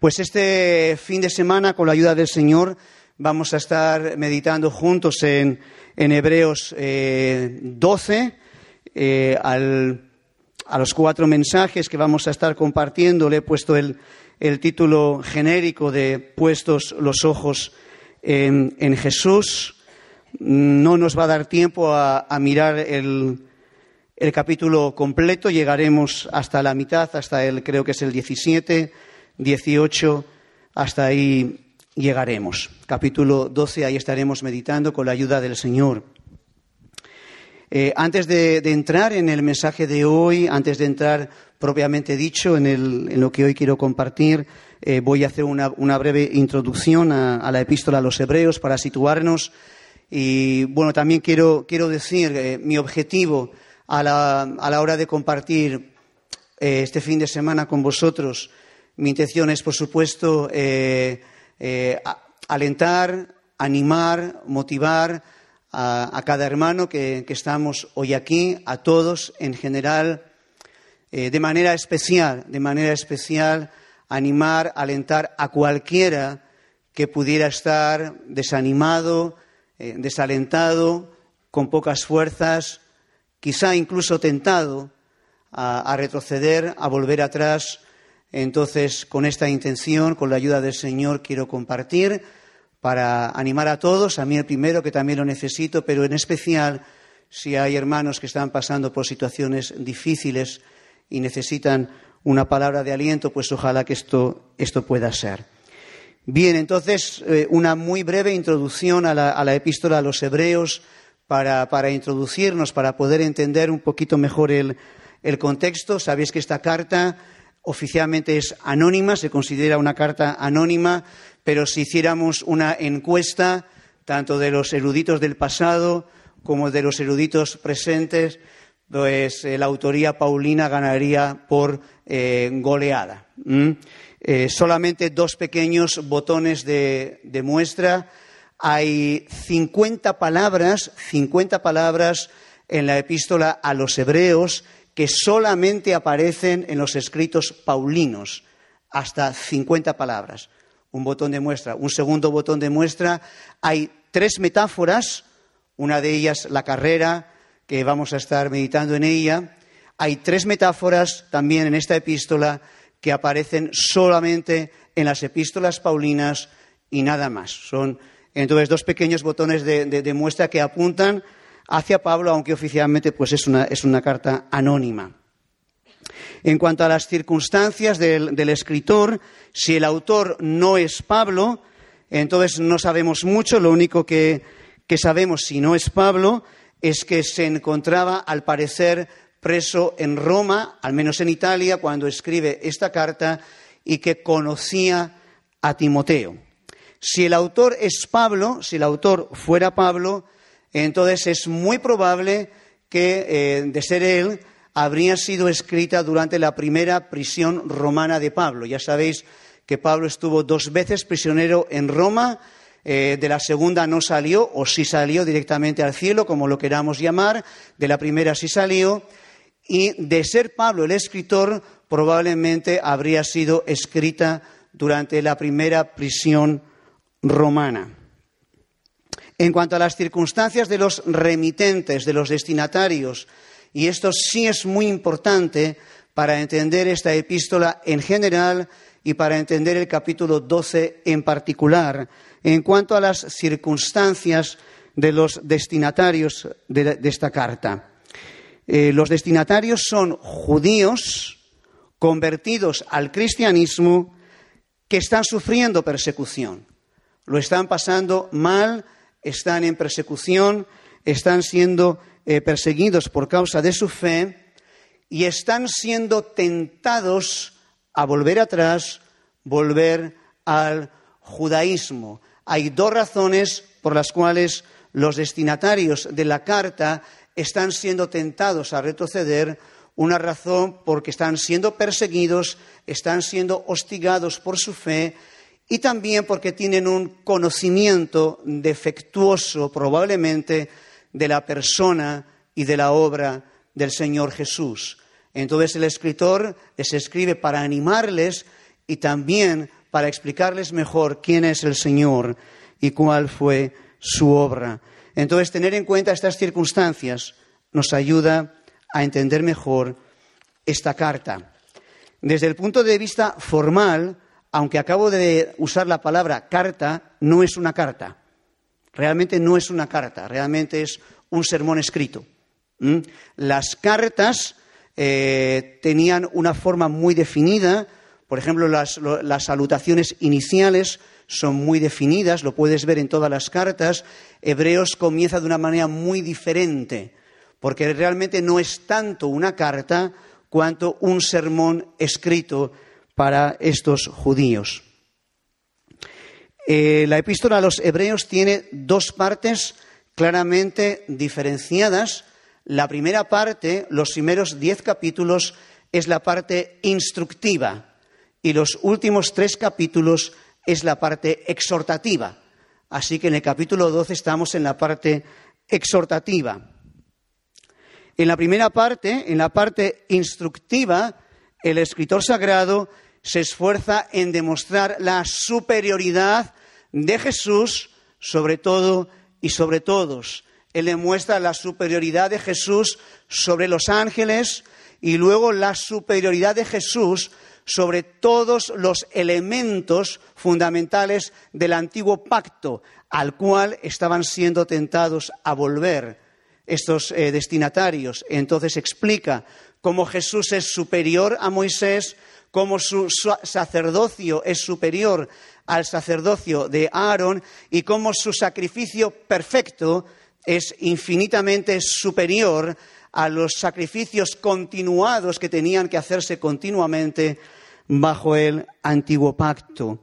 Pues este fin de semana, con la ayuda del Señor, vamos a estar meditando juntos en, Hebreos 12, eh, eh, a los cuatro mensajes que vamos a estar compartiendo. Le he puesto el, título genérico de Puestos los ojos en, Jesús. No nos va a dar tiempo a, mirar el, el capítulo completo, llegaremos hasta la mitad, hasta el, creo que es el 17 18, hasta ahí llegaremos. Capítulo 12, ahí estaremos meditando con la ayuda del Señor. Eh, antes de, entrar en el mensaje de hoy, antes de entrar propiamente dicho en, lo que hoy quiero compartir, eh, voy a hacer una, breve introducción a, la epístola a los hebreos para situarnos. Y bueno, también quiero, decir eh, mi objetivo a la, a la, hora de compartir este fin de semana con vosotros mi intención es, por supuesto, eh, eh, alentar, animar, motivar a, cada hermano que, estamos hoy aquí, a todos en general, eh, de manera especial, de manera especial, animar, alentar a cualquiera que pudiera estar desanimado, desalentado, con pocas fuerzas, quizá incluso tentado a retroceder, a volver atrás entonces, con esta intención, con la ayuda del Señor, quiero compartir para animar a todos, a mí el primero que también lo necesito, pero en especial si hay hermanos que están pasando por situaciones difíciles y necesitan una palabra de aliento, pues ojalá que esto, pueda ser. Bien, entonces, eh, una muy breve introducción a la, epístola a los hebreos para, introducirnos, para poder entender un poquito mejor el contexto. Sabéis que esta carta oficialmente es anónima, se considera una carta anónima, pero si hiciéramos una encuesta, tanto de los eruditos del pasado como de los eruditos presentes, pues eh, la autoría paulina ganaría por eh, goleada. Eh, solamente dos pequeños botones de, de muestra. Hay 50 palabras, 50 palabras en la epístola a los hebreos que solamente aparecen en los escritos paulinos, hasta 50 palabras. Un botón de muestra. Un segundo botón de muestra. Hay tres metáforas, una de ellas la carrera, que vamos a estar meditando en ella. Hay tres metáforas también en esta epístola que aparecen solamente en las epístolas paulinas y nada más. Son entonces dos pequeños botones de muestra que apuntan hacia Pablo, aunque oficialmente pues es una, carta anónima. En cuanto a las circunstancias del, escritor, si el autor no es Pablo, entonces no sabemos mucho. Lo único que, que, sabemos, si no es Pablo, es que se encontraba, al parecer, preso en Roma, al menos en Italia, cuando escribe esta carta, y que conocía a Timoteo. Si el autor es Pablo, si el autor fuera Pablo, entonces es muy probable que, eh, de ser él, habría sido escrita durante la primera prisión romana de Pablo. Ya sabéis que Pablo estuvo dos veces prisionero en Roma, eh, de la segunda no salió, o sí salió directamente al cielo, como lo queramos llamar, de la primera sí salió, y de ser Pablo el escritor, probablemente habría sido escrita durante la primera prisión romana. En cuanto a las circunstancias de los remitentes, de los destinatarios, y esto sí es muy importante para entender esta epístola en general y para entender el capítulo 12 en particular, en cuanto a las circunstancias de los destinatarios de, esta carta. Eh, los destinatarios son judíos convertidos al cristianismo que están sufriendo persecución. Lo están pasando mal están en persecución, están siendo eh, perseguidos por causa de su fe y están siendo tentados a volver atrás, volver al judaísmo. Hay dos razones por las cuales los destinatarios de la carta están siendo tentados a retroceder. Una razón porque están siendo perseguidos, están siendo hostigados por su fe y también porque tienen un conocimiento defectuoso probablemente de la persona y de la obra del Señor Jesús. Entonces el escritor les escribe para animarles y también para explicarles mejor quién es el Señor y cuál fue su obra. Entonces, tener en cuenta estas circunstancias nos ayuda a entender mejor esta carta. Desde el punto de vista formal, aunque acabo de usar la palabra carta, no es una carta. Realmente no es una carta, realmente es un sermón escrito. Las cartas eh, tenían una forma muy definida, por ejemplo, las, las, salutaciones iniciales son muy definidas, lo puedes ver en todas las cartas. Hebreos comienza de una manera muy diferente, porque realmente no es tanto una carta cuanto un sermón escrito para estos judíos. Eh, la epístola a los hebreos tiene dos partes claramente diferenciadas. La primera parte, los primeros diez capítulos, es la parte instructiva y los últimos tres capítulos es la parte exhortativa. Así que en el capítulo 12 estamos en la parte exhortativa. En la primera parte, en la parte instructiva, el escritor sagrado se esfuerza en demostrar la superioridad de Jesús sobre todo y sobre todos. Él demuestra la superioridad de Jesús sobre los ángeles y luego la superioridad de Jesús sobre todos los elementos fundamentales del antiguo pacto al cual estaban siendo tentados a volver estos eh, destinatarios. Entonces explica cómo Jesús es superior a Moisés, cómo su sacerdocio es superior al sacerdocio de Aarón y cómo su sacrificio perfecto es infinitamente superior a los sacrificios continuados que tenían que hacerse continuamente bajo el antiguo pacto.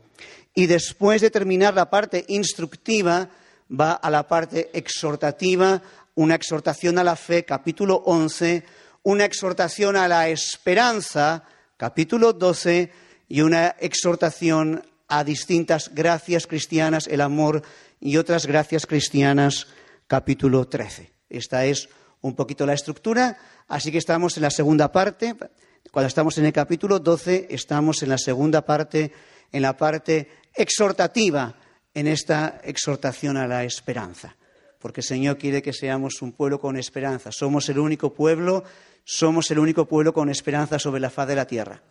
Y después de terminar la parte instructiva, va a la parte exhortativa, una exhortación a la fe, capítulo 11, una exhortación a la esperanza, capítulo 12, y una exhortación a distintas gracias cristianas, el amor y otras gracias cristianas, capítulo 13. Esta es un poquito la estructura, así que estamos en la segunda parte. Cuando estamos en el capítulo 12, estamos en la segunda parte, en la parte exhortativa, en esta exhortación a la esperanza. Porque el Señor quiere que seamos un pueblo con esperanza. Somos el único pueblo, somos el único pueblo con esperanza sobre la faz de la tierra.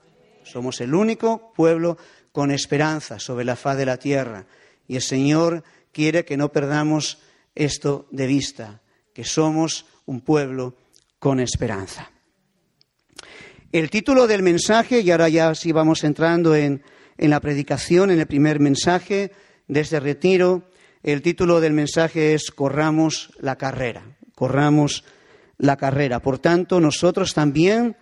Somos el único pueblo con esperanza sobre la faz de la tierra. Y el Señor quiere que no perdamos esto de vista, que somos un pueblo con esperanza. El título del mensaje, y ahora ya sí vamos entrando en, en la predicación, en el primer mensaje de este retiro, el título del mensaje es Corramos la carrera, corramos la carrera. Por tanto, nosotros también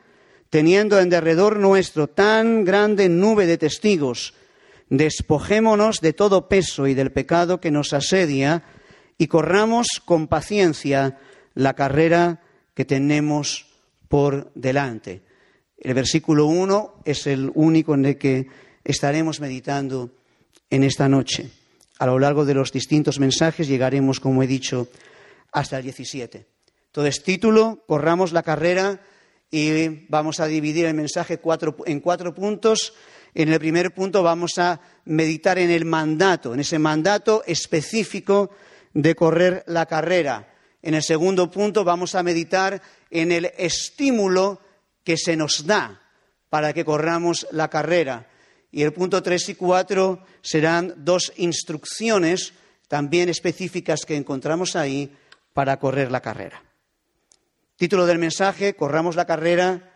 teniendo en derredor nuestro tan grande nube de testigos, despojémonos de todo peso y del pecado que nos asedia y corramos con paciencia la carrera que tenemos por delante. El versículo 1 es el único en el que estaremos meditando en esta noche. A lo largo de los distintos mensajes llegaremos, como he dicho, hasta el 17. Entonces, título, corramos la carrera y vamos a dividir el mensaje en cuatro puntos. En el primer punto vamos a meditar en el mandato, en ese mandato específico de correr la carrera. En el segundo punto vamos a meditar en el estímulo que se nos da para que corramos la carrera. Y el punto tres y cuatro serán dos instrucciones también específicas que encontramos ahí para correr la carrera. Título del mensaje, corramos la carrera.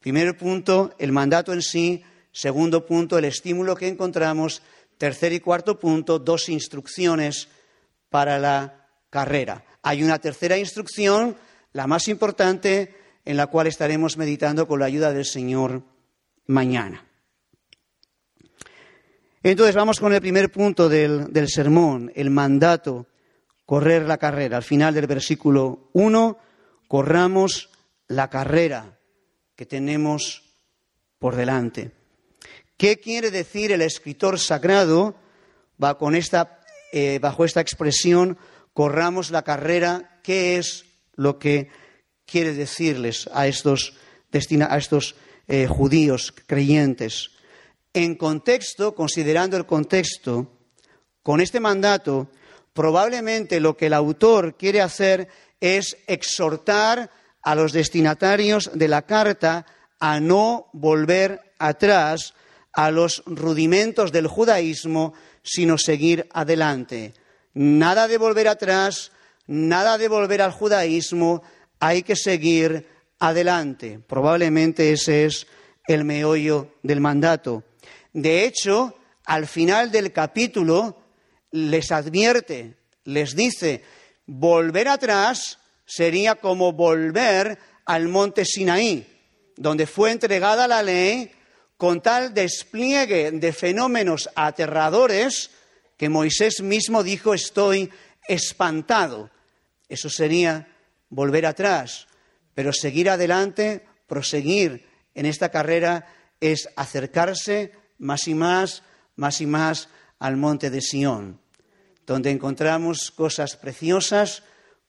Primer punto, el mandato en sí. Segundo punto, el estímulo que encontramos. Tercer y cuarto punto, dos instrucciones para la carrera. Hay una tercera instrucción, la más importante, en la cual estaremos meditando con la ayuda del Señor mañana. Entonces vamos con el primer punto del, del sermón, el mandato, correr la carrera. Al final del versículo 1 corramos la carrera que tenemos por delante. ¿Qué quiere decir el escritor sagrado eh, bajo esta expresión, corramos la carrera? ¿Qué es lo que quiere decirles a estos, a estos eh, judíos creyentes? En contexto, considerando el contexto, con este mandato, probablemente lo que el autor quiere hacer es exhortar a los destinatarios de la carta a no volver atrás a los rudimentos del judaísmo, sino seguir adelante. Nada de volver atrás, nada de volver al judaísmo, hay que seguir adelante. Probablemente ese es el meollo del mandato. De hecho, al final del capítulo les advierte, les dice, volver atrás sería como volver al monte Sinaí, donde fue entregada la ley con tal despliegue de fenómenos aterradores que Moisés mismo dijo estoy espantado. Eso sería volver atrás, pero seguir adelante, proseguir en esta carrera es acercarse más y más, más y más al monte de Sión, donde encontramos cosas preciosas,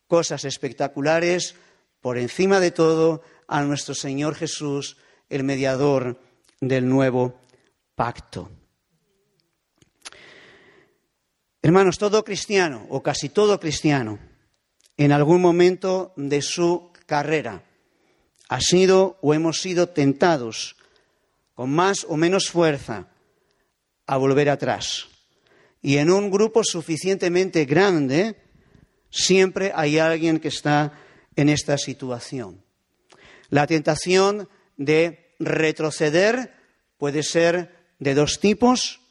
cosas espectaculares, por encima de todo a nuestro Señor Jesús, el mediador del nuevo pacto. Hermanos, todo cristiano, o casi todo cristiano, en algún momento de su carrera, ha sido o hemos sido tentados con más o menos fuerza a volver atrás. Y en un grupo suficientemente grande, siempre hay alguien que está en esta situación. La tentación de retroceder puede ser de dos tipos.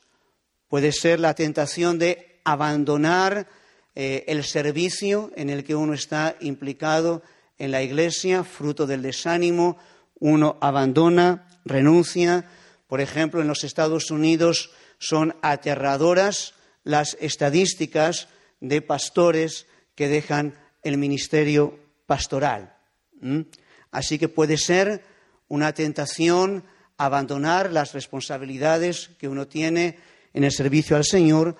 Puede ser la tentación de abandonar eh, el servicio en el que uno está implicado en la iglesia, fruto del desánimo, uno abandona, renuncia. Por ejemplo, en los Estados Unidos son aterradoras las estadísticas de pastores que dejan el ministerio pastoral. Así que puede ser una tentación abandonar las responsabilidades que uno tiene en el servicio al Señor,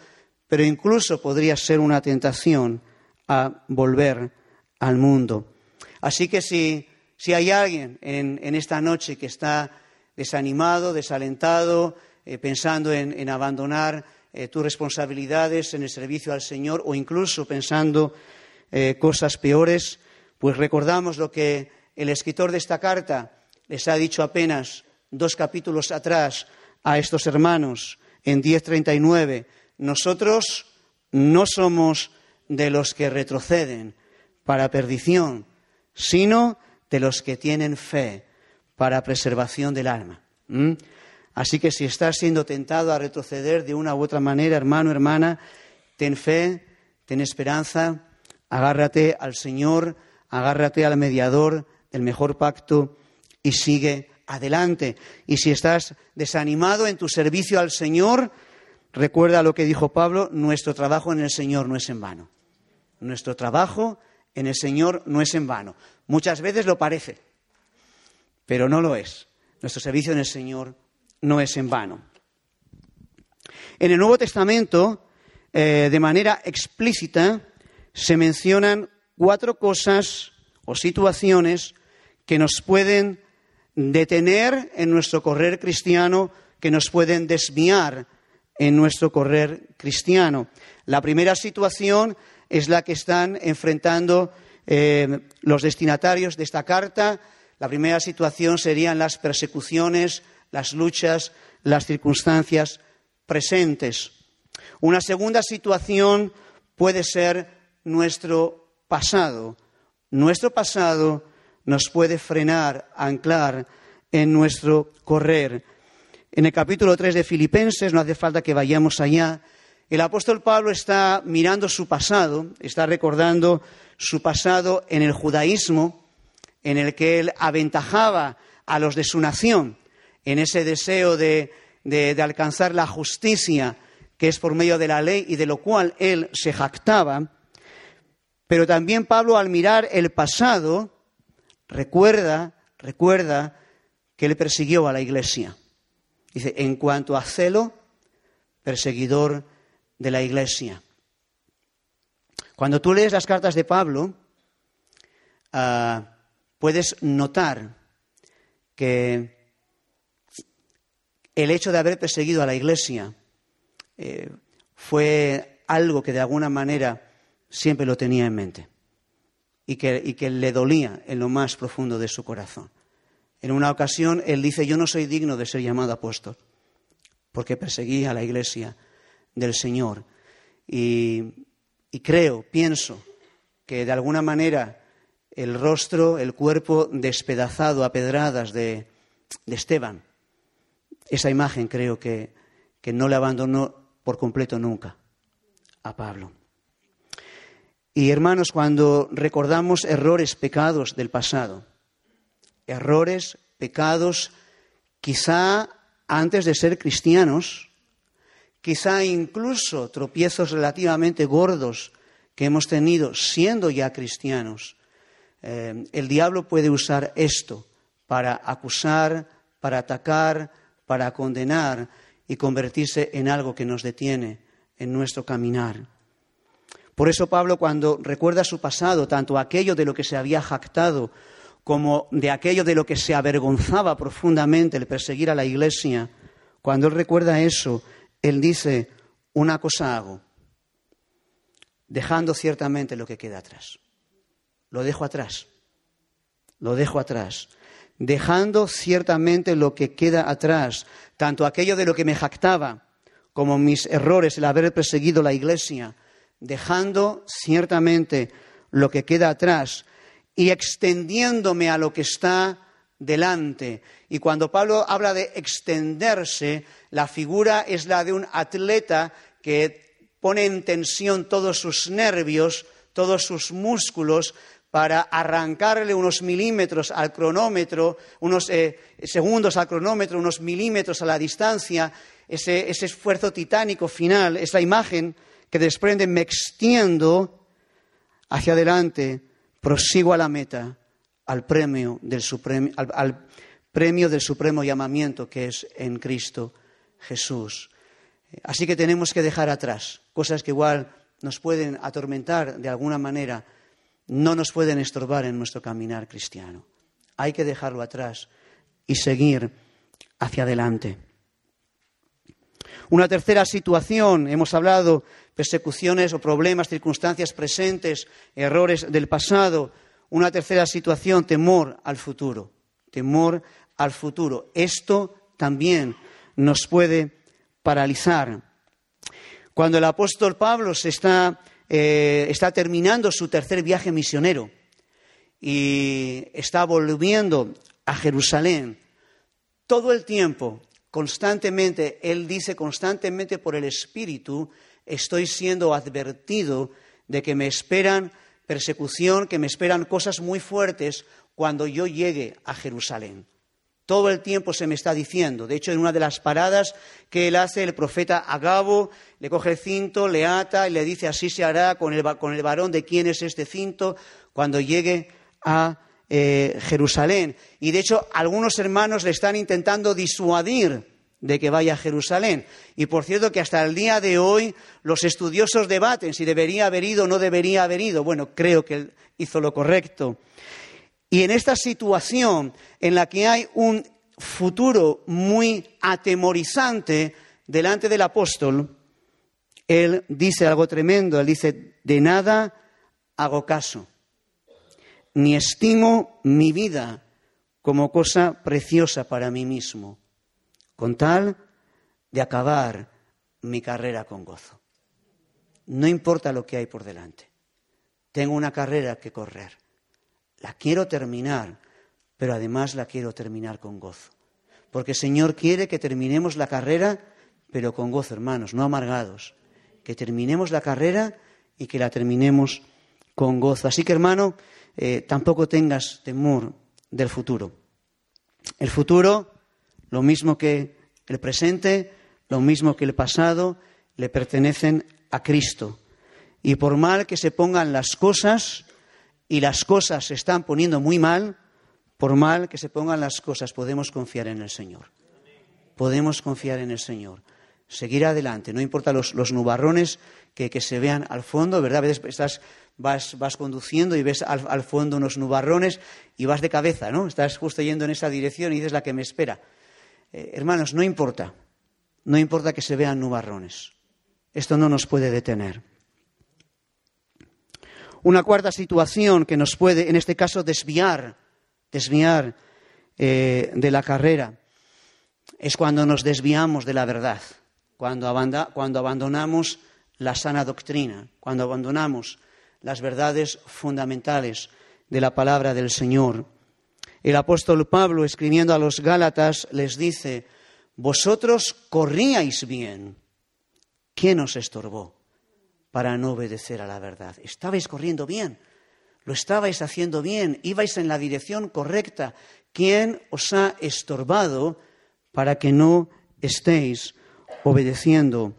pero incluso podría ser una tentación a volver al mundo. Así que si, hay alguien en, esta noche que está desanimado, desalentado, eh, pensando en, abandonar eh, tus responsabilidades en el servicio al Señor o incluso pensando eh, cosas peores, pues recordamos lo que el escritor de esta carta les ha dicho apenas dos capítulos atrás a estos hermanos en 10.39. Nosotros no somos de los que retroceden para perdición, sino de los que tienen fe para preservación del alma. Así que si estás siendo tentado a retroceder de una u otra manera, hermano, hermana, ten fe, ten esperanza, agárrate al Señor, agárrate al mediador del mejor pacto y sigue adelante. Y si estás desanimado en tu servicio al Señor, recuerda lo que dijo Pablo, nuestro trabajo en el Señor no es en vano. Nuestro trabajo en el Señor no es en vano. Muchas veces lo parece, pero no lo es. Nuestro servicio en el Señor no es en vano. En el Nuevo Testamento, eh, de manera explícita, se mencionan cuatro cosas o situaciones que nos pueden detener en nuestro correr cristiano, que nos pueden desviar en nuestro correr cristiano. La primera situación es la que están enfrentando eh, los destinatarios de esta carta. La primera situación serían las persecuciones, las luchas, las circunstancias presentes. Una segunda situación puede ser nuestro pasado. Nuestro pasado nos puede frenar, anclar en nuestro correr. En el capítulo 3 de Filipenses, no hace falta que vayamos allá, el apóstol Pablo está mirando su pasado, está recordando su pasado en el judaísmo, en el que él aventajaba a los de su nación, en ese deseo de, alcanzar la justicia que es por medio de la ley y de lo cual él se jactaba. Pero también Pablo al mirar el pasado recuerda, recuerda que él persiguió a la iglesia. Dice, en cuanto a celo, perseguidor de la Iglesia. Cuando tú lees las cartas de Pablo, ah, puedes notar que el hecho de haber perseguido a la Iglesia eh, fue algo que de alguna manera siempre lo tenía en mente y que, y que le dolía en lo más profundo de su corazón. En una ocasión él dice, yo no soy digno de ser llamado apóstol, porque perseguí a la iglesia del Señor. Y, creo, pienso, que de alguna manera el rostro, el cuerpo despedazado a pedradas de, Esteban, esa imagen creo que, que no le abandonó por completo nunca a Pablo. Y hermanos, cuando recordamos errores, pecados del pasado, errores, pecados, quizá antes de ser cristianos, quizá incluso tropiezos relativamente gordos que hemos tenido siendo ya cristianos. Eh, el diablo puede usar esto para acusar, para atacar, para condenar y convertirse en algo que nos detiene en nuestro caminar. Por eso Pablo cuando recuerda su pasado, tanto aquello de lo que se había jactado como de aquello de lo que se avergonzaba profundamente el perseguir a la iglesia, cuando él recuerda eso, él dice, una cosa hago, dejando ciertamente lo que queda atrás. Lo dejo atrás, lo dejo atrás, dejando ciertamente lo que queda atrás, tanto aquello de lo que me jactaba como mis errores, el haber perseguido la iglesia, dejando ciertamente lo que queda atrás y extendiéndome a lo que está delante. Y cuando Pablo habla de extenderse, la figura es la de un atleta que pone en tensión todos sus nervios, todos sus músculos, para arrancarle unos milímetros al cronómetro, unos eh, segundos al cronómetro, unos milímetros a la distancia, ese, esfuerzo titánico final, esa imagen que desprende, me extiendo hacia adelante prosigo a la meta, al premio del supremo, al, premio del supremo llamamiento que es en Cristo Jesús. Así que tenemos que dejar atrás cosas que igual nos pueden atormentar de alguna manera, no nos pueden estorbar en nuestro caminar cristiano. Hay que dejarlo atrás y seguir hacia adelante. Una tercera situación, hemos hablado persecuciones o problemas, circunstancias presentes, errores del pasado. Una tercera situación, temor al futuro. Temor al futuro. Esto también nos puede paralizar. Cuando el apóstol Pablo se está, eh, está terminando su tercer viaje misionero y está volviendo a Jerusalén, todo el tiempo, constantemente, él dice constantemente por el Espíritu, estoy siendo advertido de que me esperan persecución, que me esperan cosas muy fuertes cuando yo llegue a Jerusalén. Todo el tiempo se me está diciendo. De hecho, en una de las paradas que él hace, el profeta Agabo le coge el cinto, le ata y le dice así se hará con el, varón de quién es este cinto cuando llegue a eh, Jerusalén. Y de hecho, algunos hermanos le están intentando disuadir de que vaya a Jerusalén. Y por cierto que hasta el día de hoy los estudiosos debaten si debería haber ido o no debería haber ido. Bueno, creo que él hizo lo correcto. Y en esta situación en la que hay un futuro muy atemorizante delante del apóstol, él dice algo tremendo. Él dice, de nada hago caso, ni estimo mi vida como cosa preciosa para mí mismo con tal de acabar mi carrera con gozo. No importa lo que hay por delante. Tengo una carrera que correr. La quiero terminar, pero además la quiero terminar con gozo. Porque el Señor quiere que terminemos la carrera, pero con gozo, hermanos, no amargados. Que terminemos la carrera y que la terminemos con gozo. Así que, hermano, eh, tampoco tengas temor del futuro. El futuro lo mismo que el presente, lo mismo que el pasado, le pertenecen a Cristo. Y por mal que se pongan las cosas, y las cosas se están poniendo muy mal, por mal que se pongan las cosas, podemos confiar en el Señor. Podemos confiar en el Señor. Seguir adelante, no importa los, nubarrones que, se vean al fondo, ¿verdad? A veces estás, vas, vas conduciendo y ves al, al, fondo unos nubarrones y vas de cabeza, ¿no? Estás justo yendo en esa dirección y dices la que me espera. Eh, hermanos, no importa, no importa que se vean nubarrones. Esto no nos puede detener. Una cuarta situación que nos puede, en este caso, desviar, desviar eh, de la carrera, es cuando nos desviamos de la verdad, cuando, cuando abandonamos la sana doctrina, cuando abandonamos las verdades fundamentales de la palabra del Señor. El apóstol Pablo, escribiendo a los Gálatas, les dice, vosotros corríais bien. ¿Quién os estorbó para no obedecer a la verdad? Estabais corriendo bien, lo estabais haciendo bien, ibais en la dirección correcta. ¿Quién os ha estorbado para que no estéis obedeciendo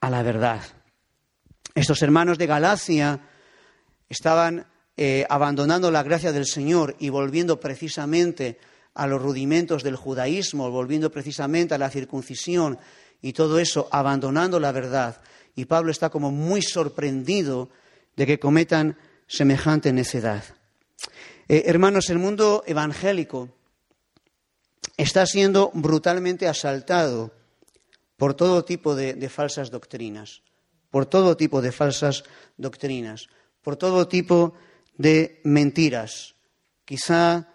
a la verdad? Estos hermanos de Galacia estaban eh, abandonando la gracia del Señor y volviendo precisamente a los rudimentos del judaísmo, volviendo precisamente a la circuncisión y todo eso, abandonando la verdad. Y Pablo está como muy sorprendido de que cometan semejante necedad. Eh, hermanos, el mundo evangélico está siendo brutalmente asaltado por todo tipo de falsas doctrinas por todo tipo de falsas doctrinas, por todo tipo de mentiras, quizá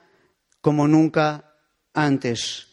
como nunca antes.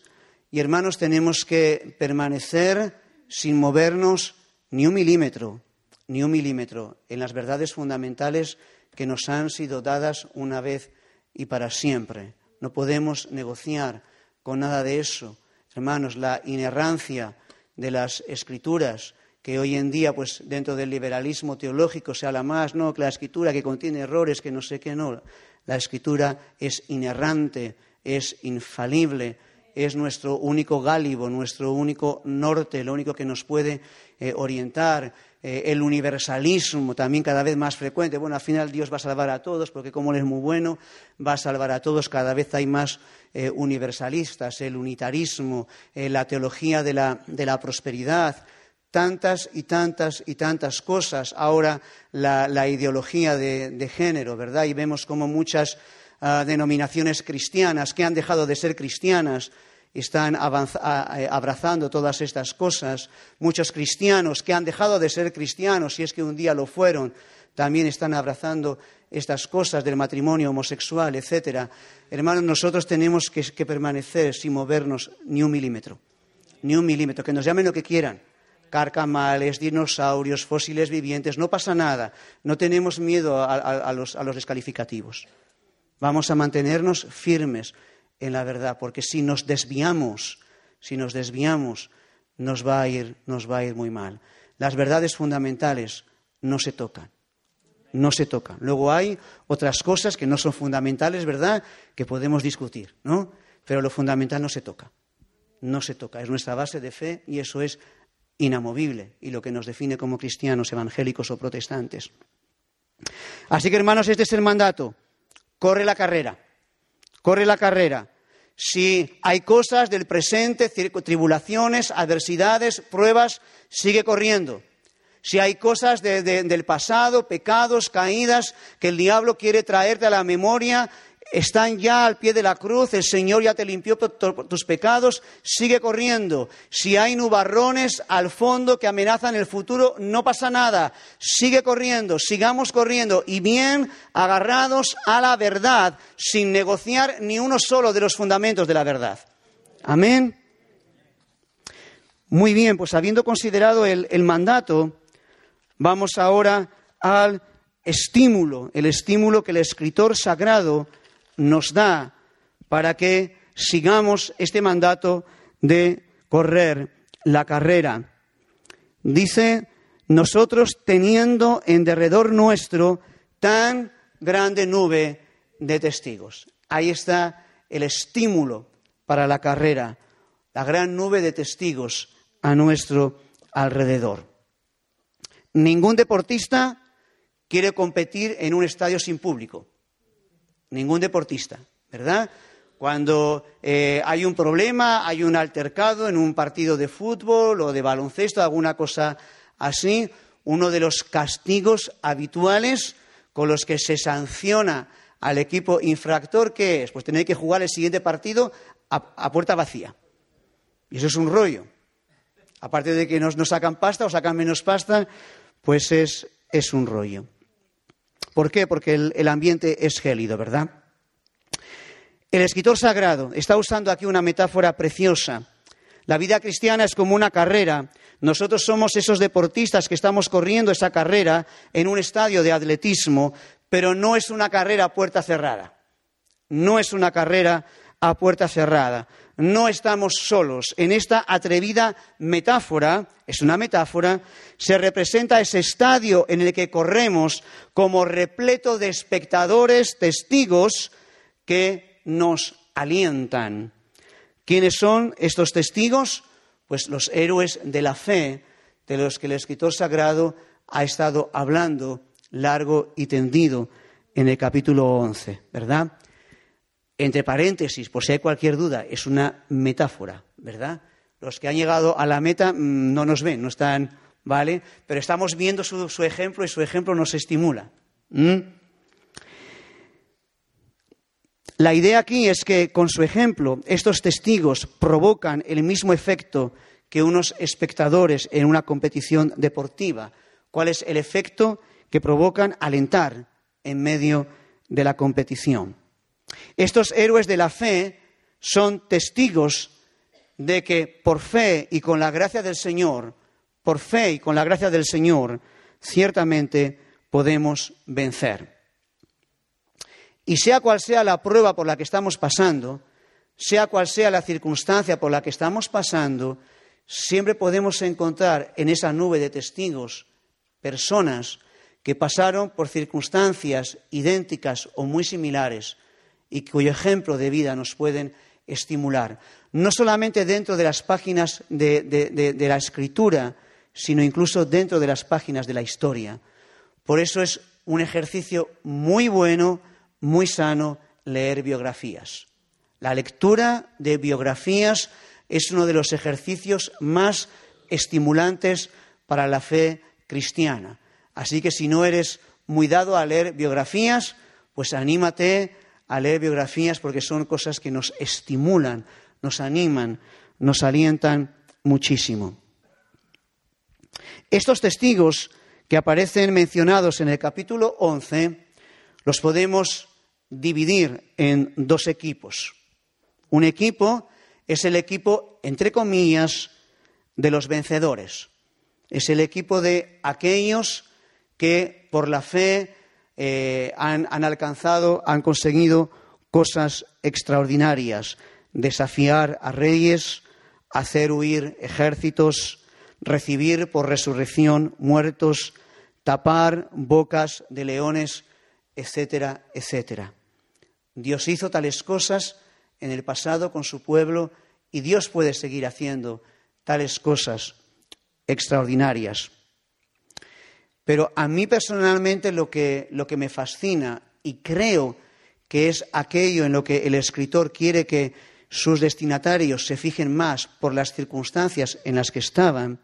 Y hermanos, tenemos que permanecer sin movernos ni un milímetro, ni un milímetro en las verdades fundamentales que nos han sido dadas una vez y para siempre. No podemos negociar con nada de eso. Hermanos, la inerrancia de las escrituras, que hoy en día, pues dentro del liberalismo teológico se habla más, no, que la escritura que contiene errores, que no sé qué, no. La escritura es inerrante, es infalible, es nuestro único gálibo, nuestro único norte, lo único que nos puede eh, orientar. Eh, el universalismo también cada vez más frecuente. Bueno, al final Dios va a salvar a todos, porque como Él es muy bueno, va a salvar a todos. Cada vez hay más eh, universalistas, el unitarismo, la teología de la prosperidad tantas y tantas y tantas cosas. Ahora la, ideología de, género, ¿verdad? Y vemos como muchas ah, denominaciones cristianas que han dejado de ser cristianas están eh, abrazando todas estas cosas. Muchos cristianos que han dejado de ser cristianos, si es que un día lo fueron, también están abrazando estas cosas del matrimonio homosexual, etcétera. Hermanos, nosotros tenemos que, que permanecer sin movernos ni un milímetro, ni un milímetro, que nos llamen lo que quieran carcamales, dinosaurios, fósiles vivientes, no pasa nada. No tenemos miedo a, los, descalificativos. Vamos a mantenernos firmes en la verdad, porque si nos desviamos, si nos desviamos, nos va a ir, nos va a ir muy mal. Las verdades fundamentales no se tocan. No se tocan. Luego hay otras cosas que no son fundamentales, ¿verdad? Que podemos discutir, ¿no? Pero lo fundamental no se toca. No se toca. Es nuestra base de fe y eso es inamovible y lo que nos define como cristianos, evangélicos o protestantes. Así que, hermanos, este es el mandato. Corre la carrera. Corre la carrera. Si hay cosas del presente, tribulaciones, adversidades, pruebas, sigue corriendo. Si hay cosas del pasado, pecados, caídas, que el diablo quiere traerte a la memoria, están ya al pie de la cruz, el Señor ya te limpió tus pecados, sigue corriendo. Si hay nubarrones al fondo que amenazan el futuro, no pasa nada, sigue corriendo, sigamos corriendo y bien agarrados a la verdad, sin negociar ni uno solo de los fundamentos de la verdad. Amén. Muy bien, pues habiendo considerado el, el mandato, vamos ahora al estímulo, el estímulo que el escritor sagrado nos da para que sigamos este mandato de correr la carrera. Dice, nosotros teniendo en derredor nuestro tan grande nube de testigos. Ahí está el estímulo para la carrera, la gran nube de testigos a nuestro alrededor. Ningún deportista quiere competir en un estadio sin público ningún deportista, ¿verdad? Cuando eh, hay un problema, hay un altercado en un partido de fútbol o de baloncesto, alguna cosa así, uno de los castigos habituales con los que se sanciona al equipo infractor, ¿qué es? Pues tener que jugar el siguiente partido a, puerta vacía. Y eso es un rollo. Aparte de que nos, sacan pasta o sacan menos pasta, pues es, es un rollo. ¿Por qué? Porque el, ambiente es gélido, ¿verdad? El escritor sagrado está usando aquí una metáfora preciosa. La vida cristiana es como una carrera. Nosotros somos esos deportistas que estamos corriendo esa carrera en un estadio de atletismo, pero no es una carrera a puerta cerrada. No es una carrera a puerta cerrada no estamos solos. En esta atrevida metáfora, es una metáfora, se representa ese estadio en el que corremos como repleto de espectadores, testigos que nos alientan. ¿Quiénes son estos testigos? Pues los héroes de la fe de los que el escritor sagrado ha estado hablando largo y tendido en el capítulo 11, ¿verdad? Entre paréntesis, por si hay cualquier duda, es una metáfora, ¿verdad? Los que han llegado a la meta mm, no nos ven, no están, ¿vale? Pero estamos viendo su, ejemplo y su ejemplo nos estimula. La idea aquí es que con su ejemplo estos testigos provocan el mismo efecto que unos espectadores en una competición deportiva. ¿Cuál es el efecto que provocan alentar en medio de la competición? Estos héroes de la fe son testigos de que por fe y con la gracia del Señor, por fe y con la gracia del Señor, ciertamente podemos vencer. Y sea cual sea la prueba por la que estamos pasando, sea cual sea la circunstancia por la que estamos pasando, siempre podemos encontrar en esa nube de testigos personas que pasaron por circunstancias idénticas o muy similares, y cuyo ejemplo de vida nos pueden estimular, no solamente dentro de las páginas de, la escritura, sino incluso dentro de las páginas de la historia. Por eso es un ejercicio muy bueno, muy sano, leer biografías. La lectura de biografías es uno de los ejercicios más estimulantes para la fe cristiana. Así que si no eres muy dado a leer biografías, pues anímate a leer biografías porque son cosas que nos estimulan, nos animan, nos alientan muchísimo. Estos testigos que aparecen mencionados en el capítulo 11 los podemos dividir en dos equipos. Un equipo es el equipo, entre comillas, de los vencedores. Es el equipo de aquellos que por la fe eh, han, alcanzado, han conseguido cosas extraordinarias, desafiar a reyes, hacer huir ejércitos, recibir por resurrección muertos, tapar bocas de leones, etcétera, etcétera. Dios hizo tales cosas en el pasado con su pueblo y Dios puede seguir haciendo tales cosas extraordinarias. Pero a mí personalmente lo que, me fascina y creo que es aquello en lo que el escritor quiere que sus destinatarios se fijen más por las circunstancias en las que estaban,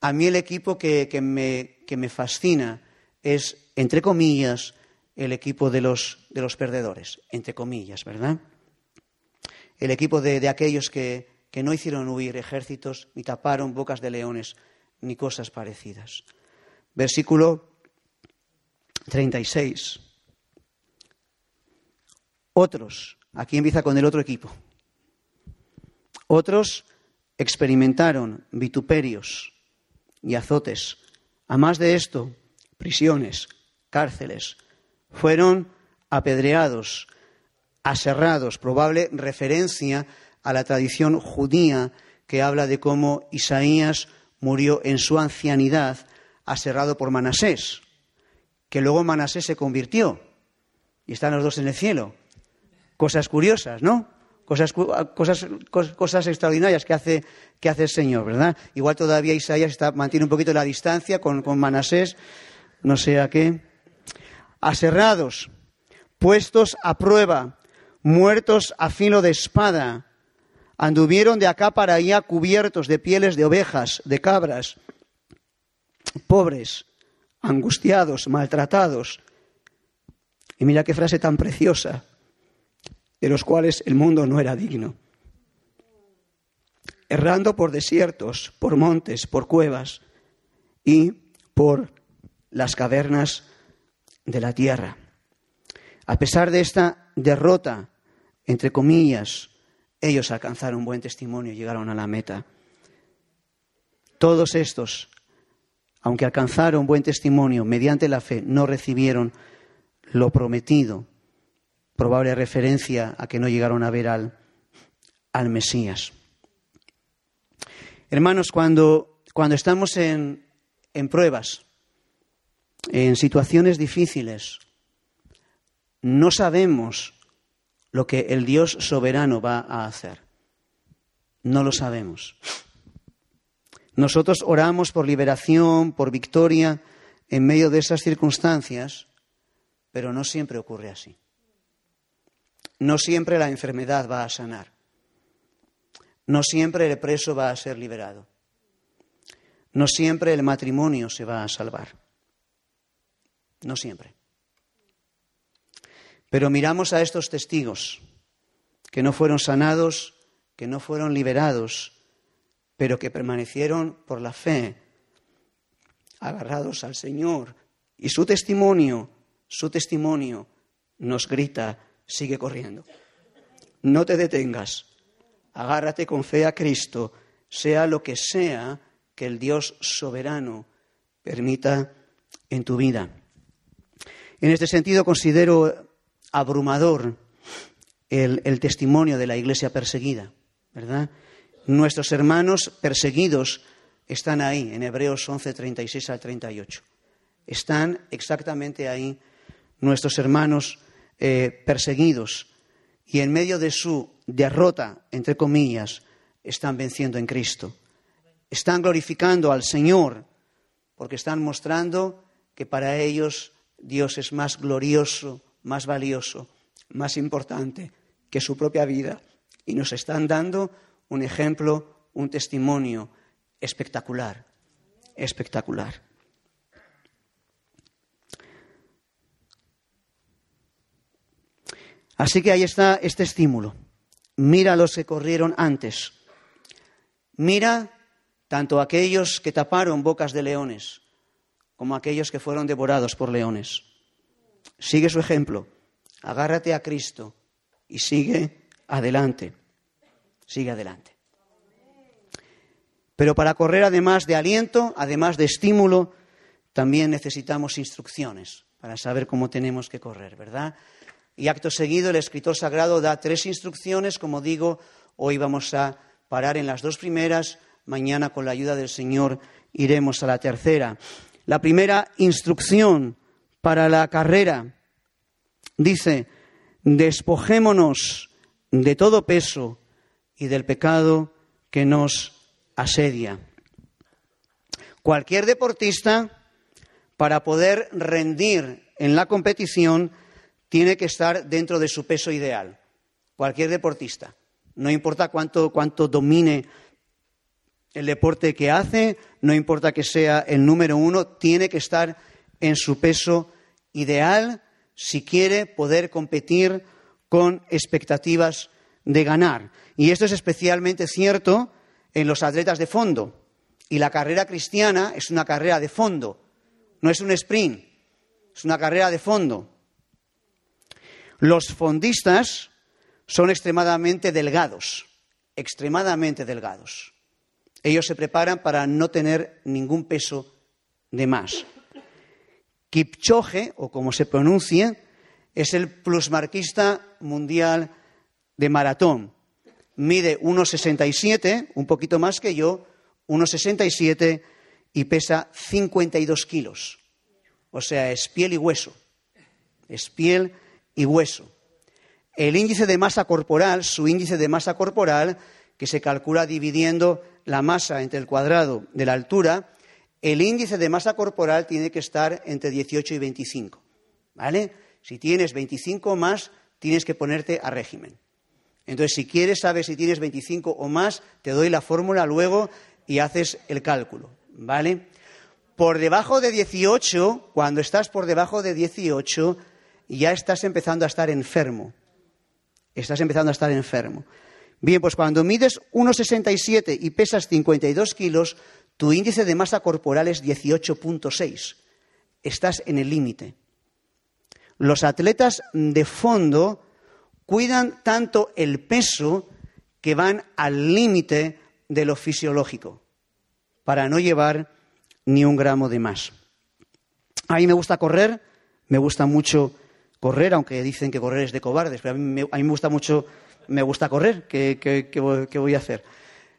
a mí el equipo que, me, fascina es, entre comillas, el equipo de los, de los perdedores, entre comillas, ¿verdad? El equipo de, aquellos que, que no hicieron huir ejércitos, ni taparon bocas de leones, ni cosas parecidas. Versículo 36. Otros, aquí empieza con el otro equipo. Otros experimentaron vituperios y azotes. A más de esto, prisiones, cárceles. Fueron apedreados, aserrados, probable referencia a la tradición judía que habla de cómo Isaías murió en su ancianidad aserrado por Manasés, que luego Manasés se convirtió y están los dos en el cielo. Cosas curiosas, ¿no? Cosas, cosas, cosas extraordinarias que hace, que hace el Señor, ¿verdad? Igual todavía Isaías mantiene un poquito la distancia con, con Manasés, no sé a qué. Aserrados, puestos a prueba, muertos a filo de espada, anduvieron de acá para allá cubiertos de pieles de ovejas, de cabras, pobres, angustiados, maltratados. Y mira qué frase tan preciosa, de los cuales el mundo no era digno. errando por desiertos, por montes, por cuevas y por las cavernas de la tierra. A pesar de esta derrota, entre comillas, ellos alcanzaron buen testimonio y llegaron a la meta. Todos estos, aunque alcanzaron buen testimonio mediante la fe, no recibieron lo prometido. Probable referencia a que no llegaron a ver al, Mesías. Hermanos, cuando, cuando estamos en, en pruebas, en situaciones difíciles, no sabemos lo que el Dios soberano va a hacer. No lo sabemos. Nosotros oramos por liberación, por victoria en medio de esas circunstancias, pero no siempre ocurre así. No siempre la enfermedad va a sanar. No siempre el preso va a ser liberado. No siempre el matrimonio se va a salvar. No siempre. Pero miramos a estos testigos que no fueron sanados, que no fueron liberados, pero que permanecieron por la fe, agarrados al Señor. Y su testimonio, su testimonio nos grita, sigue corriendo. No te detengas, agárrate con fe a Cristo, sea lo que sea que el Dios soberano permita en tu vida. En este sentido, considero abrumador el, testimonio de la iglesia perseguida, ¿verdad? Nuestros hermanos perseguidos están ahí, en Hebreos 11, 36 al 38. Están exactamente ahí nuestros hermanos eh, perseguidos y en medio de su derrota, entre comillas, están venciendo en Cristo. Están glorificando al Señor porque están mostrando que para ellos Dios es más glorioso, más valioso, más importante que su propia vida. Y nos están dando un ejemplo, un testimonio espectacular, espectacular. Así que ahí está este estímulo. Mira a los que corrieron antes. Mira tanto aquellos que taparon bocas de leones como aquellos que fueron devorados por leones. Sigue su ejemplo, agárrate a Cristo y sigue adelante. Sigue adelante. Pero para correr, además de aliento, además de estímulo, también necesitamos instrucciones para saber cómo tenemos que correr, ¿verdad? Y acto seguido el escritor sagrado da tres instrucciones, como digo, hoy vamos a parar en las dos primeras, mañana con la ayuda del Señor iremos a la tercera. La primera instrucción para la carrera dice, despojémonos de todo peso y del pecado que nos asedia. Cualquier deportista, para poder rendir en la competición, tiene que estar dentro de su peso ideal. Cualquier deportista. No importa cuánto, cuánto domine el deporte que hace, no importa que sea el número uno, tiene que estar en su peso ideal si quiere poder competir con expectativas de ganar. Y esto es especialmente cierto en los atletas de fondo. Y la carrera cristiana es una carrera de fondo, no es un sprint, es una carrera de fondo. Los fondistas son extremadamente delgados, extremadamente delgados. Ellos se preparan para no tener ningún peso de más. Kipchoge, o como se pronuncie, es el plusmarquista mundial de maratón. Mide 1,67, un poquito más que yo, 1,67 y pesa 52 kilos. O sea, es piel y hueso. Es piel y hueso. El índice de masa corporal, su índice de masa corporal, que se calcula dividiendo la masa entre el cuadrado de la altura, el índice de masa corporal tiene que estar entre 18 y 25. ¿Vale? Si tienes 25 o más, tienes que ponerte a régimen. Entonces, si quieres saber si tienes 25 o más, te doy la fórmula luego y haces el cálculo. ¿Vale? Por debajo de 18, cuando estás por debajo de 18, ya estás empezando a estar enfermo. Estás empezando a estar enfermo. Bien, pues cuando mides 1,67 y pesas 52 kilos, tu índice de masa corporal es 18.6. Estás en el límite. Los atletas de fondo cuidan tanto el peso que van al límite de lo fisiológico para no llevar ni un gramo de más. A mí me gusta correr, me gusta mucho correr, aunque dicen que correr es de cobardes, pero a mí me, me gusta mucho, me gusta correr, ¿qué, voy a hacer?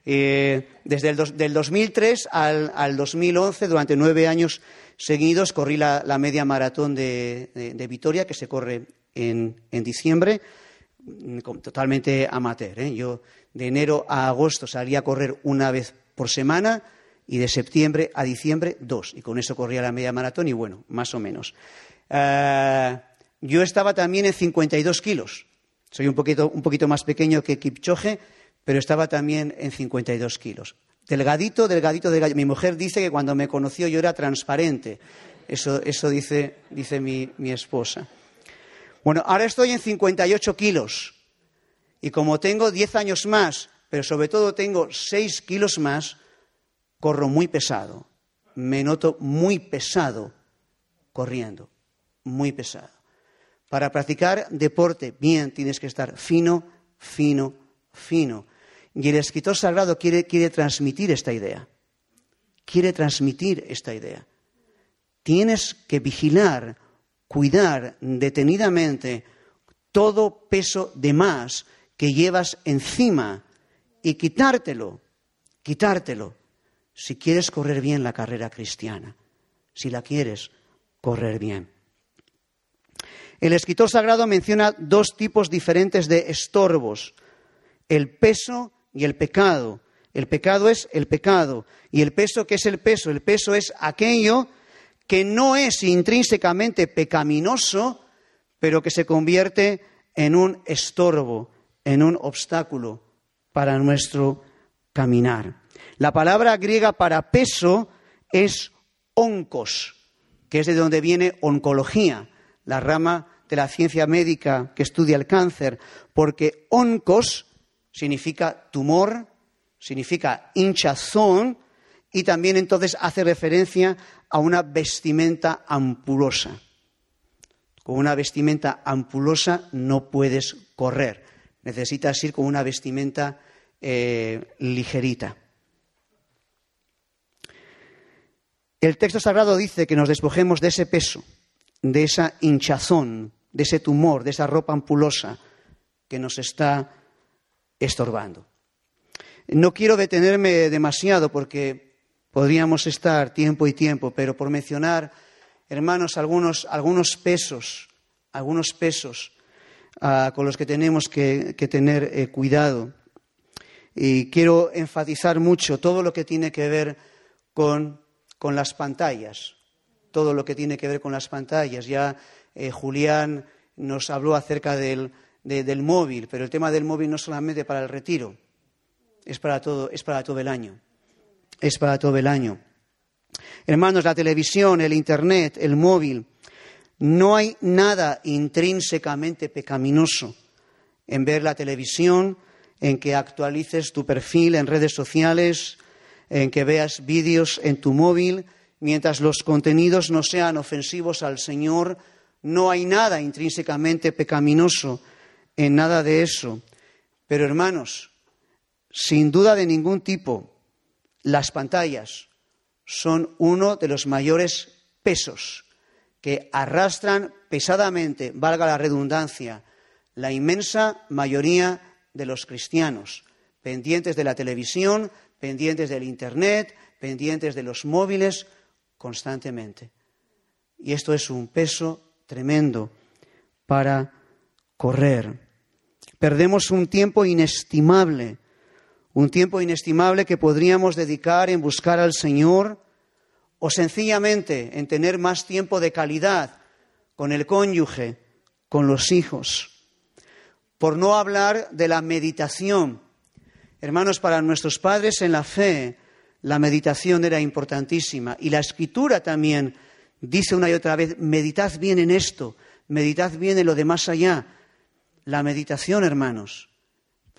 Eh, desde el del 2003 al, al, 2011, durante nueve años seguidos, corrí la, media maratón de, Vitoria, que se corre en, diciembre, totalmente amateur. ¿eh? Yo de enero a agosto salía a correr una vez por semana y de septiembre a diciembre dos. Y con eso corría la media maratón y bueno, más o menos. Eh, yo estaba también en 52 kilos. Soy un poquito, un poquito más pequeño que Kipchoge, pero estaba también en 52 kilos. Delgadito, delgadito, delgadito. Mi mujer dice que cuando me conoció yo era transparente. Eso, eso dice, dice mi, mi esposa. Bueno, ahora estoy en 58 kilos. Y como tengo 10 años más, pero sobre todo tengo 6 kilos más, corro muy pesado. Me noto muy pesado corriendo. Muy pesado. Para practicar deporte bien tienes que estar fino, fino, fino. Y el escritor sagrado quiere, quiere transmitir esta idea. Quiere transmitir esta idea. Tienes que vigilar, cuidar detenidamente todo peso de más que llevas encima y quitártelo, quitártelo, si quieres correr bien la carrera cristiana, si la quieres correr bien. El escritor sagrado menciona dos tipos diferentes de estorbos, el peso y el pecado. El pecado es el pecado. ¿Y el peso qué es el peso? El peso es aquello que no es intrínsecamente pecaminoso, pero que se convierte en un estorbo, en un obstáculo para nuestro caminar. La palabra griega para peso es oncos, que es de donde viene oncología la rama de la ciencia médica que estudia el cáncer, porque oncos significa tumor, significa hinchazón y también entonces hace referencia a una vestimenta ampulosa. Con una vestimenta ampulosa no puedes correr, necesitas ir con una vestimenta eh, ligerita. El texto sagrado dice que nos despojemos de ese peso de esa hinchazón, de ese tumor, de esa ropa ampulosa que nos está estorbando. No quiero detenerme demasiado porque podríamos estar tiempo y tiempo, pero por mencionar, hermanos, algunos, algunos pesos, algunos pesos ah, con los que tenemos que, tener eh, cuidado. Y quiero enfatizar mucho todo lo que tiene que ver con las pantallas todo lo que tiene que ver con las pantallas. Ya eh, Julián nos habló acerca del, del, móvil, pero el tema del móvil no es solamente para el retiro, es para todo, es para todo el año. Es para todo el año. Hermanos, la televisión, el Internet, el móvil, no hay nada intrínsecamente pecaminoso en ver la televisión, en que actualices tu perfil en redes sociales, en que veas vídeos en tu móvil, mientras los contenidos no sean ofensivos al Señor, no hay nada intrínsecamente pecaminoso en nada de eso. Pero hermanos, sin duda de ningún tipo, las pantallas son uno de los mayores pesos que arrastran pesadamente, valga la redundancia, la inmensa mayoría de los cristianos, pendientes de la televisión, pendientes del Internet, pendientes de los móviles, constantemente. Y esto es un peso tremendo para correr. Perdemos un tiempo inestimable, un tiempo inestimable que podríamos dedicar en buscar al Señor o sencillamente en tener más tiempo de calidad con el cónyuge, con los hijos. Por no hablar de la meditación. Hermanos, para nuestros padres en la fe, la meditación era importantísima. Y la escritura también dice una y otra vez, meditad bien en esto, meditad bien en lo de más allá. La meditación, hermanos.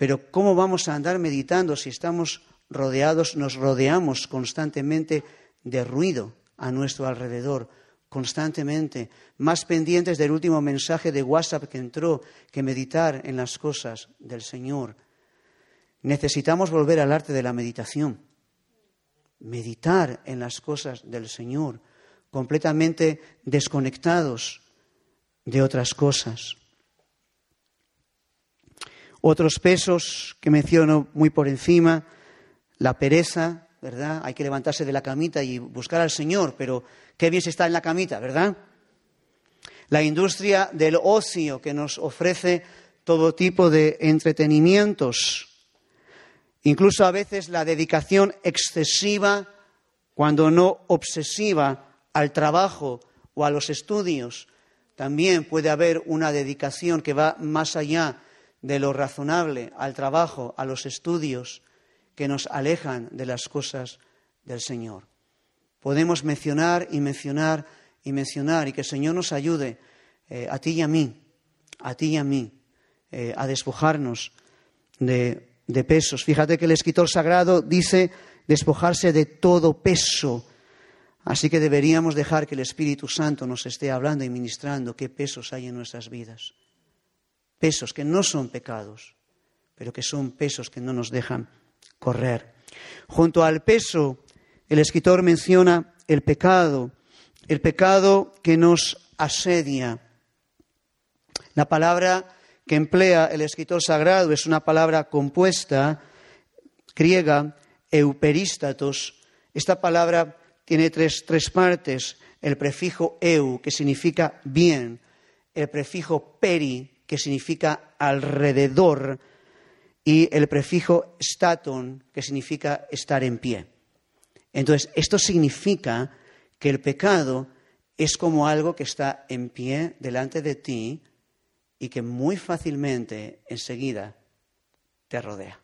Pero ¿cómo vamos a andar meditando si estamos rodeados, nos rodeamos constantemente de ruido a nuestro alrededor? constantemente, más pendientes del último mensaje de WhatsApp que entró que meditar en las cosas del Señor. Necesitamos volver al arte de la meditación, meditar en las cosas del Señor, completamente desconectados de otras cosas. Otros pesos que menciono muy por encima, la pereza, ¿verdad? Hay que levantarse de la camita y buscar al Señor, pero qué bien se está en la camita, ¿verdad? La industria del ocio que nos ofrece todo tipo de entretenimientos, incluso a veces la dedicación excesiva, cuando no obsesiva, al trabajo o a los estudios. También puede haber una dedicación que va más allá de lo razonable al trabajo, a los estudios, que nos alejan de las cosas del Señor. Podemos mencionar y mencionar y mencionar y que el Señor nos ayude eh, a ti y a mí, a ti y a mí, eh, a despojarnos de, de pesos. Fíjate que el escritor sagrado dice despojarse de todo peso. Así que deberíamos dejar que el Espíritu Santo nos esté hablando y ministrando qué pesos hay en nuestras vidas pesos que no son pecados, pero que son pesos que no nos dejan correr. Junto al peso, el escritor menciona el pecado, el pecado que nos asedia. La palabra que emplea el escritor sagrado es una palabra compuesta, griega, euperístatos. Esta palabra tiene tres, tres partes. El prefijo eu, que significa bien, el prefijo peri, que significa alrededor, y el prefijo staton, que significa estar en pie. Entonces, esto significa que el pecado es como algo que está en pie delante de ti y que muy fácilmente, enseguida, te rodea.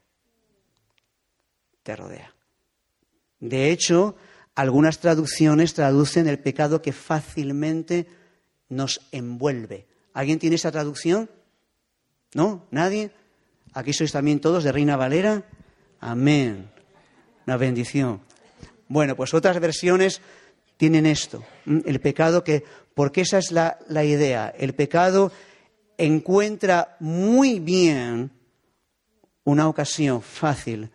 Te rodea. De hecho, algunas traducciones traducen el pecado que fácilmente nos envuelve. ¿Alguien tiene esa traducción? ¿No? ¿Nadie? ¿Aquí sois también todos de Reina Valera? Amén. Una bendición. Bueno, pues otras versiones tienen esto, el pecado que, porque esa es la, la idea, el pecado encuentra muy bien una ocasión fácil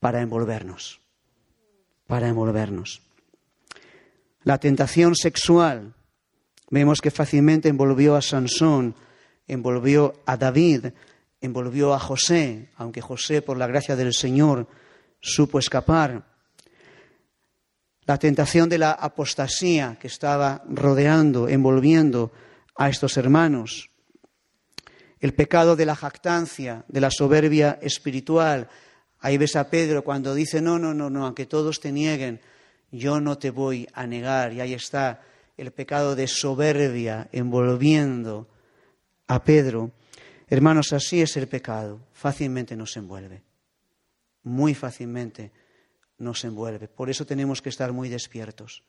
para envolvernos, para envolvernos. La tentación sexual, vemos que fácilmente envolvió a Sansón envolvió a David, envolvió a José, aunque José, por la gracia del Señor, supo escapar. La tentación de la apostasía que estaba rodeando, envolviendo a estos hermanos. El pecado de la jactancia, de la soberbia espiritual. Ahí ves a Pedro cuando dice, no, no, no, no, aunque todos te nieguen, yo no te voy a negar. Y ahí está el pecado de soberbia envolviendo a Pedro, hermanos, así es el pecado, fácilmente nos envuelve, muy fácilmente nos envuelve. Por eso tenemos que estar muy despiertos,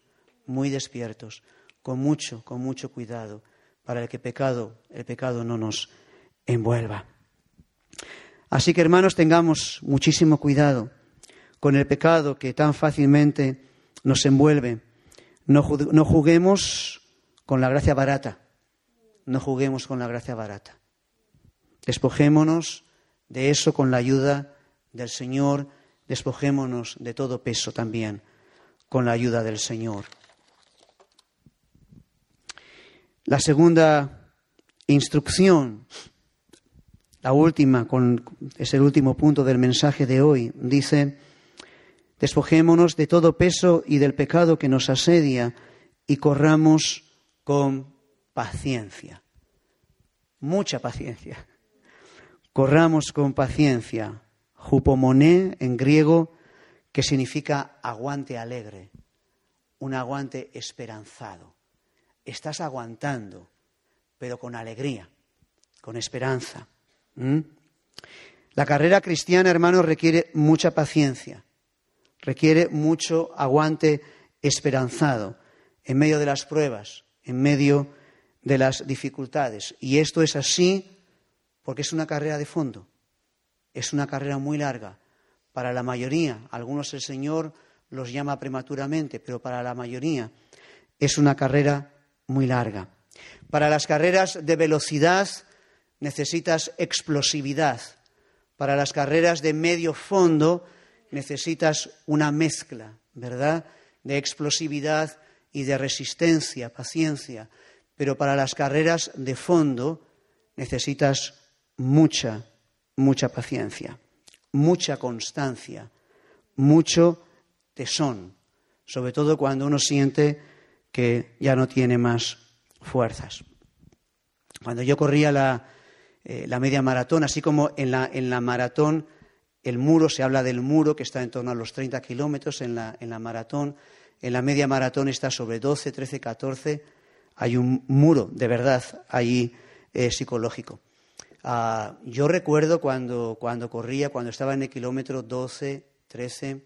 muy despiertos, con mucho, con mucho cuidado, para que pecado, el pecado no nos envuelva. Así que, hermanos, tengamos muchísimo cuidado con el pecado que tan fácilmente nos envuelve. No, juguemos con la gracia barata no juguemos con la gracia barata. Despojémonos de eso con la ayuda del Señor, despojémonos de todo peso también con la ayuda del Señor. La segunda instrucción, la última, es el último punto del mensaje de hoy, dice, despojémonos de todo peso y del pecado que nos asedia y corramos con paciencia, mucha paciencia. Corramos con paciencia. Jupomoné en griego, que significa aguante alegre, un aguante esperanzado. Estás aguantando, pero con alegría, con esperanza. La carrera cristiana, hermanos, requiere mucha paciencia, requiere mucho aguante esperanzado en medio de las pruebas, en medio de las dificultades. Y esto es así porque es una carrera de fondo. es una carrera muy larga. Para la mayoría, algunos el Señor los llama prematuramente, pero para la mayoría es una carrera muy larga. Para las carreras de velocidad necesitas explosividad. Para las carreras de medio fondo necesitas una mezcla, ¿verdad? De explosividad y de resistencia, paciencia. Pero para las carreras de fondo necesitas mucha, mucha paciencia, mucha constancia, mucho tesón, sobre todo cuando uno siente que ya no tiene más fuerzas. Cuando yo corría la, eh, media maratón, así como en la, en la, maratón, el muro, se habla del muro que está en torno a los 30 kilómetros en la, en la maratón, en la media maratón está sobre 12, 13, 14, hay un muro de verdad ahí eh, psicológico. Ah, yo recuerdo cuando, cuando corría, cuando estaba en el kilómetro 12, 13,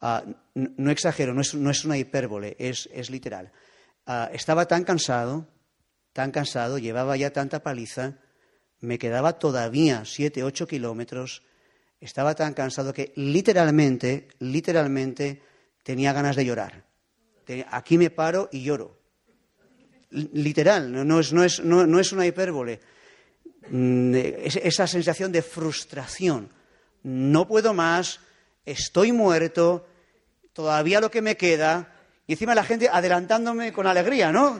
ah, no, exagero, no es, no es, una hipérbole, es, es literal. Ah, estaba tan cansado, tan cansado, llevaba ya tanta paliza, me quedaba todavía siete, ocho kilómetros, estaba tan cansado que literalmente, literalmente tenía ganas de llorar. Aquí me paro y lloro. Literal, no es, no es, no, es una hipérbole. Mm, esa sensación de frustración. No puedo más, estoy muerto, todavía lo que me queda, y encima la gente adelantándome con alegría, ¿no?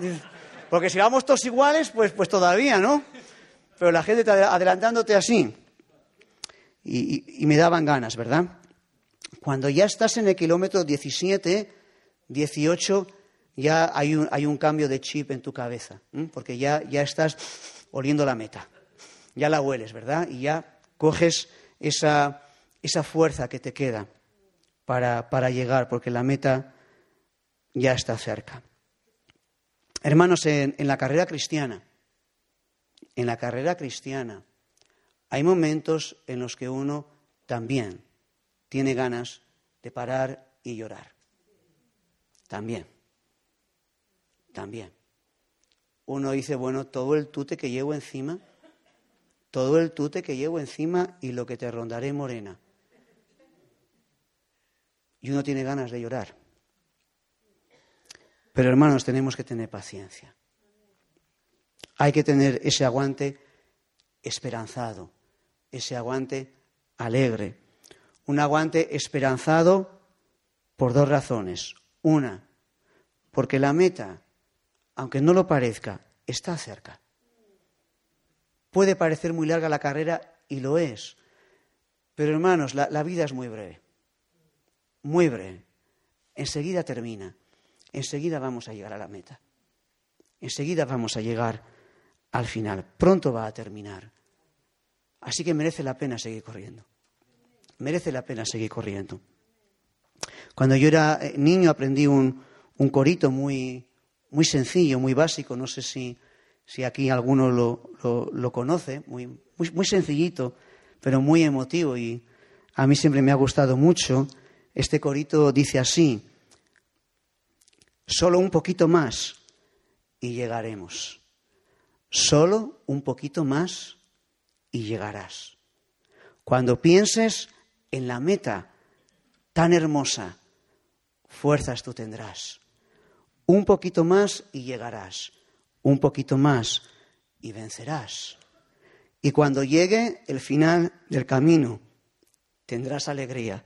Porque si vamos todos iguales, pues, pues todavía, ¿no? Pero la gente adelantándote así. Y, me daban ganas, ¿verdad? Cuando ya estás en el kilómetro 17, 18, ya hay un, hay un cambio de chip en tu cabeza, porque ya, ya estás oliendo la meta. Ya la hueles, ¿verdad? Y ya coges esa, esa fuerza que te queda para, para llegar, porque la meta ya está cerca. Hermanos, en, la carrera cristiana, en la carrera cristiana, hay momentos en los que uno también tiene ganas de parar y llorar. También. También. Uno dice, bueno, todo el tute que llevo encima, todo el tute que llevo encima y lo que te rondaré morena. Y uno tiene ganas de llorar. Pero hermanos, tenemos que tener paciencia. Hay que tener ese aguante esperanzado, ese aguante alegre. Un aguante esperanzado por dos razones. Una, porque la meta, aunque no lo parezca, está cerca. Puede parecer muy larga la carrera y lo es. Pero hermanos, la, vida es muy breve. Muy breve. Enseguida termina enseguida vamos a llegar a la meta. Enseguida vamos a llegar al final. Pronto va a terminar. Así que merece la pena seguir corriendo. Merece la pena seguir corriendo. Cuando yo era eh, niño aprendí un, corito muy, muy sencillo, muy básico. No sé si, si aquí alguno lo, lo, conoce. Muy, muy, muy sencillito, pero muy emotivo. Y a mí siempre me ha gustado mucho. Este corito dice así. Solo un poquito más y llegaremos. Solo un poquito más y llegarás. Cuando pienses en la meta tan hermosa, fuerzas tú tendrás. Un poquito más y llegarás. Un poquito más y vencerás. Y cuando llegue el final del camino, tendrás alegría,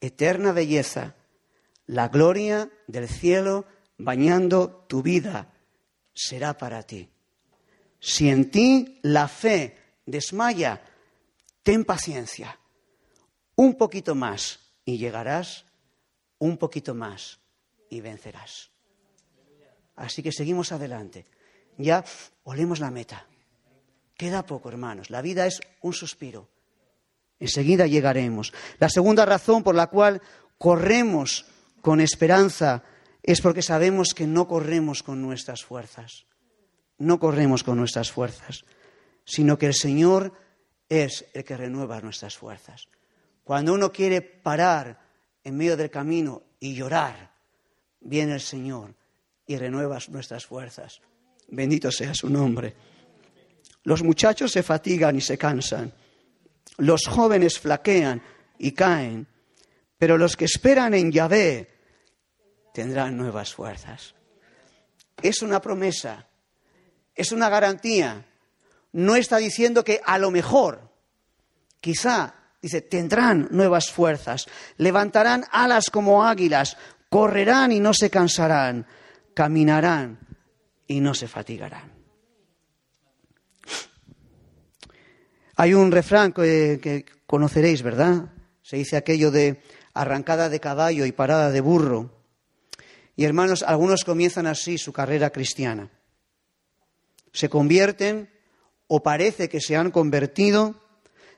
eterna belleza la gloria del cielo bañando tu vida será para ti. Si en ti la fe desmaya, ten paciencia. Un poquito más y llegarás, un poquito más y vencerás. Así que seguimos adelante. Ya olemos la meta. Queda poco, hermanos. La vida es un suspiro. Enseguida llegaremos. La segunda razón por la cual corremos con esperanza es porque sabemos que no corremos con nuestras fuerzas, no corremos con nuestras fuerzas, sino que el Señor es el que renueva nuestras fuerzas. Cuando uno quiere parar en medio del camino y llorar, viene el Señor y renueva nuestras fuerzas. Bendito sea su nombre. Los muchachos se fatigan y se cansan, Los jóvenes flaquean y caen, pero los que esperan en Yahvé tendrán nuevas fuerzas. Es una promesa, es una garantía. No está diciendo que a lo mejor, quizá, dice, tendrán nuevas fuerzas, levantarán alas como águilas, correrán y no se cansarán, caminarán y no se fatigarán. Hay un refrán que, conoceréis, ¿verdad? Se dice aquello de arrancada de caballo y parada de burro. Y hermanos, algunos comienzan así su carrera cristiana. Se convierten o parece que se han convertido,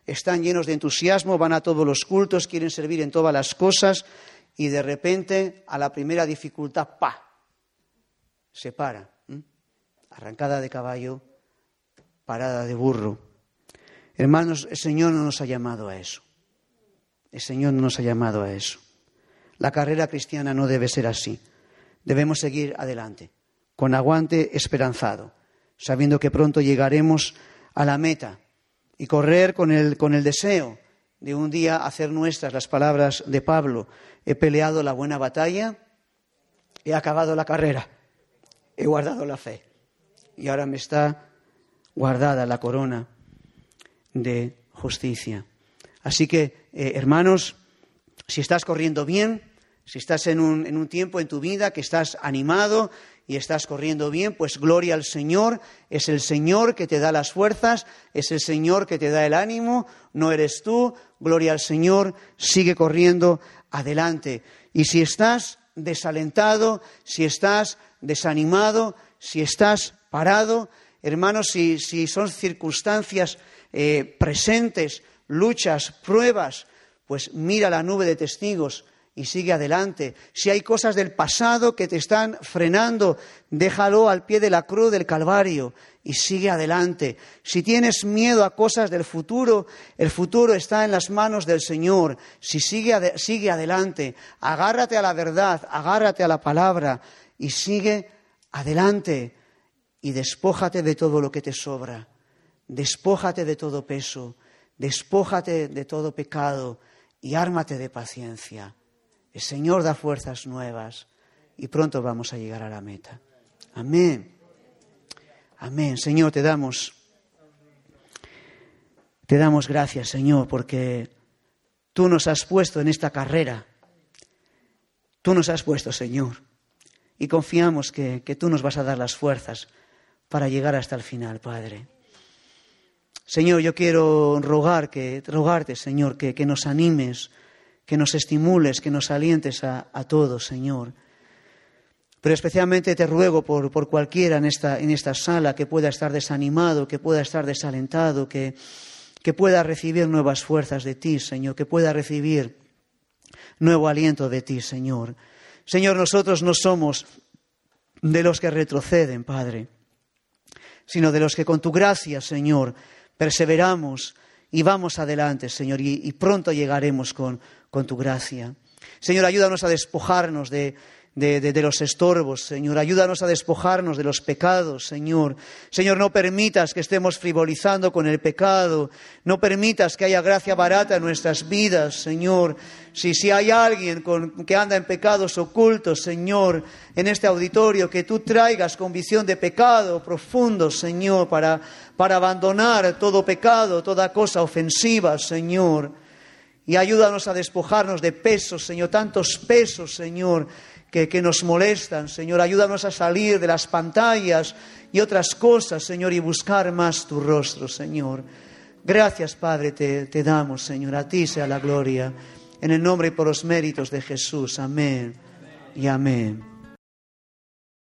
están llenos de entusiasmo, van a todos los cultos, quieren servir en todas las cosas y de repente a la primera dificultad, ¡pa! Se para. Arrancada de caballo, parada de burro. Hermanos, el Señor no nos ha llamado a eso. El Señor no nos ha llamado a eso. La carrera cristiana no debe ser así. Debemos seguir adelante, con aguante esperanzado, sabiendo que pronto llegaremos a la meta y correr con el, con el deseo de un día hacer nuestras las palabras de Pablo. He peleado la buena batalla, he acabado la carrera, he guardado la fe y ahora me está guardada la corona de justicia. Así que, eh, hermanos, si estás corriendo bien, si estás en un, en un tiempo en tu vida que estás animado y estás corriendo bien, pues gloria al Señor. Es el Señor que te da las fuerzas, es el Señor que te da el ánimo, no eres tú. Gloria al Señor, sigue corriendo adelante. Y si estás desalentado, si estás desanimado, si estás parado, hermanos, si, si son circunstancias eh, presentes, luchas, pruebas, pues mira la nube de testigos y sigue adelante. Si hay cosas del pasado que te están frenando, déjalo al pie de la cruz del Calvario y sigue adelante. Si tienes miedo a cosas del futuro, el futuro está en las manos del Señor. Si sigue, sigue adelante, agárrate a la verdad, agárrate a la palabra y sigue adelante y despójate de todo lo que te sobra. Despójate de todo peso, despójate de todo pecado y ármate de paciencia. El Señor da fuerzas nuevas y pronto vamos a llegar a la meta. Amén. Amén. Señor, te damos te damos gracias, Señor, porque tú nos has puesto en esta carrera. Tú nos has puesto, Señor. Y confiamos que, que tú nos vas a dar las fuerzas para llegar hasta el final, Padre. Señor, yo quiero rogar que, rogarte, Señor, que, que nos animes que nos estimules, que nos alientes a, todos, Señor. Pero especialmente te ruego por, por cualquiera en esta, en esta, sala que pueda estar desanimado, que pueda estar desalentado, que, que pueda recibir nuevas fuerzas de ti, Señor, que pueda recibir nuevo aliento de ti, Señor. Señor, nosotros no somos de los que retroceden, Padre, sino de los que con tu gracia, Señor, perseveramos y vamos adelante, Señor, y, pronto llegaremos con, con tu gracia. Señor, ayúdanos a despojarnos de, de, los estorbos, Señor. Ayúdanos a despojarnos de los pecados, Señor. Señor, no permitas que estemos frivolizando con el pecado. No permitas que haya gracia barata en nuestras vidas, Señor. Si, si hay alguien con, que anda en pecados ocultos, Señor, en este auditorio, que tú traigas convicción de pecado profundo, Señor, para, para abandonar todo pecado, toda cosa ofensiva, Señor. Y ayúdanos a despojarnos de pesos, Señor, tantos pesos, Señor, que, nos molestan. Señor, ayúdanos a salir de las pantallas y otras cosas, Señor, y buscar más tu rostro, Señor. Gracias, Padre, te, te damos, Señor. A ti sea la gloria. En el nombre y por los méritos de Jesús. Amén y amén.